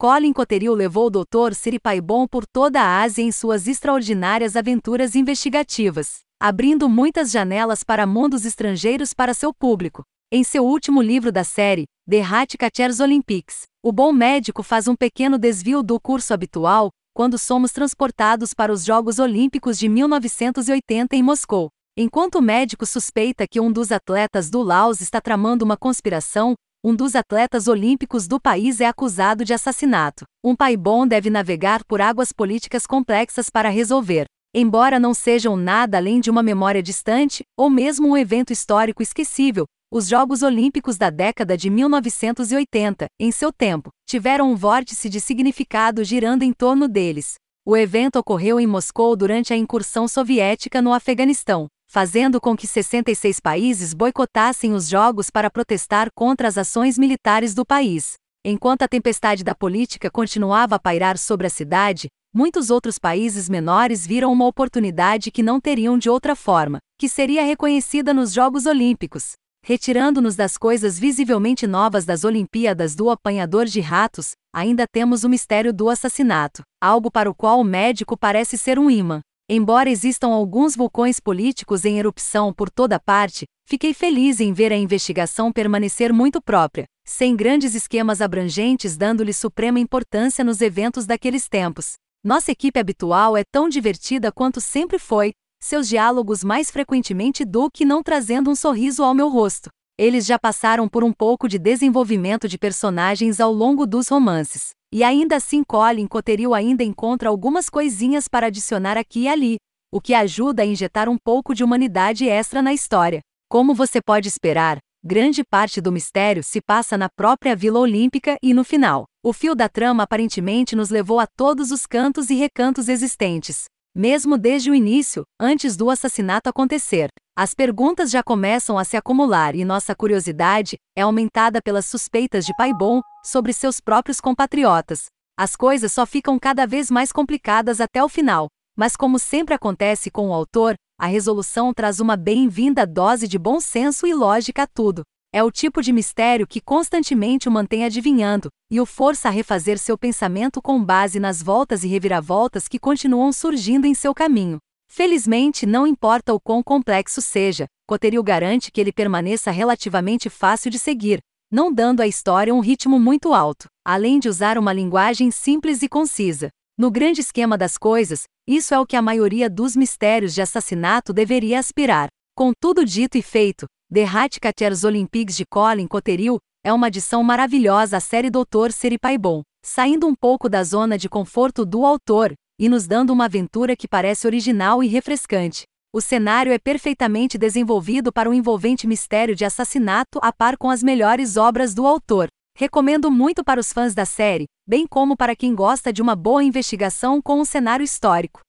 Colin Coterill levou o Dr. Siripaibon por toda a Ásia em suas extraordinárias aventuras investigativas, abrindo muitas janelas para mundos estrangeiros para seu público. Em seu último livro da série, The Hat Catchers Olympics, o bom médico faz um pequeno desvio do curso habitual quando somos transportados para os Jogos Olímpicos de 1980 em Moscou. Enquanto o médico suspeita que um dos atletas do Laos está tramando uma conspiração, um dos atletas olímpicos do país é acusado de assassinato. Um pai bom deve navegar por águas políticas complexas para resolver. Embora não sejam nada além de uma memória distante, ou mesmo um evento histórico esquecível, os Jogos Olímpicos da década de 1980, em seu tempo, tiveram um vórtice de significado girando em torno deles. O evento ocorreu em Moscou durante a incursão soviética no Afeganistão, fazendo com que 66 países boicotassem os Jogos para protestar contra as ações militares do país. Enquanto a tempestade da política continuava a pairar sobre a cidade, muitos outros países menores viram uma oportunidade que não teriam de outra forma, que seria reconhecida nos Jogos Olímpicos. Retirando-nos das coisas visivelmente novas das Olimpíadas do apanhador de ratos, ainda temos o mistério do assassinato, algo para o qual o médico parece ser um imã. Embora existam alguns vulcões políticos em erupção por toda parte, fiquei feliz em ver a investigação permanecer muito própria, sem grandes esquemas abrangentes dando-lhe suprema importância nos eventos daqueles tempos. Nossa equipe habitual é tão divertida quanto sempre foi, seus diálogos mais frequentemente do que não trazendo um sorriso ao meu rosto. Eles já passaram por um pouco de desenvolvimento de personagens ao longo dos romances. E ainda assim Colin Coterill ainda encontra algumas coisinhas para adicionar aqui e ali, o que ajuda a injetar um pouco de humanidade extra na história. Como você pode esperar, grande parte do mistério se passa na própria Vila Olímpica e no final. O fio da trama aparentemente nos levou a todos os cantos e recantos existentes. Mesmo desde o início, antes do assassinato acontecer, as perguntas já começam a se acumular e nossa curiosidade é aumentada pelas suspeitas de Pai Bom sobre seus próprios compatriotas. As coisas só ficam cada vez mais complicadas até o final, mas como sempre acontece com o autor, a resolução traz uma bem-vinda dose de bom senso e lógica a tudo. É o tipo de mistério que constantemente o mantém adivinhando, e o força a refazer seu pensamento com base nas voltas e reviravoltas que continuam surgindo em seu caminho. Felizmente, não importa o quão complexo seja, Coterill garante que ele permaneça relativamente fácil de seguir, não dando à história um ritmo muito alto, além de usar uma linguagem simples e concisa. No grande esquema das coisas, isso é o que a maioria dos mistérios de assassinato deveria aspirar. Com tudo dito e feito, The Hatcaters Olympics de Colin Coterill é uma adição maravilhosa à série Doutor Seripaibon, saindo um pouco da zona de conforto do autor e nos dando uma aventura que parece original e refrescante. O cenário é perfeitamente desenvolvido para um envolvente mistério de assassinato a par com as melhores obras do autor. Recomendo muito para os fãs da série, bem como para quem gosta de uma boa investigação com um cenário histórico.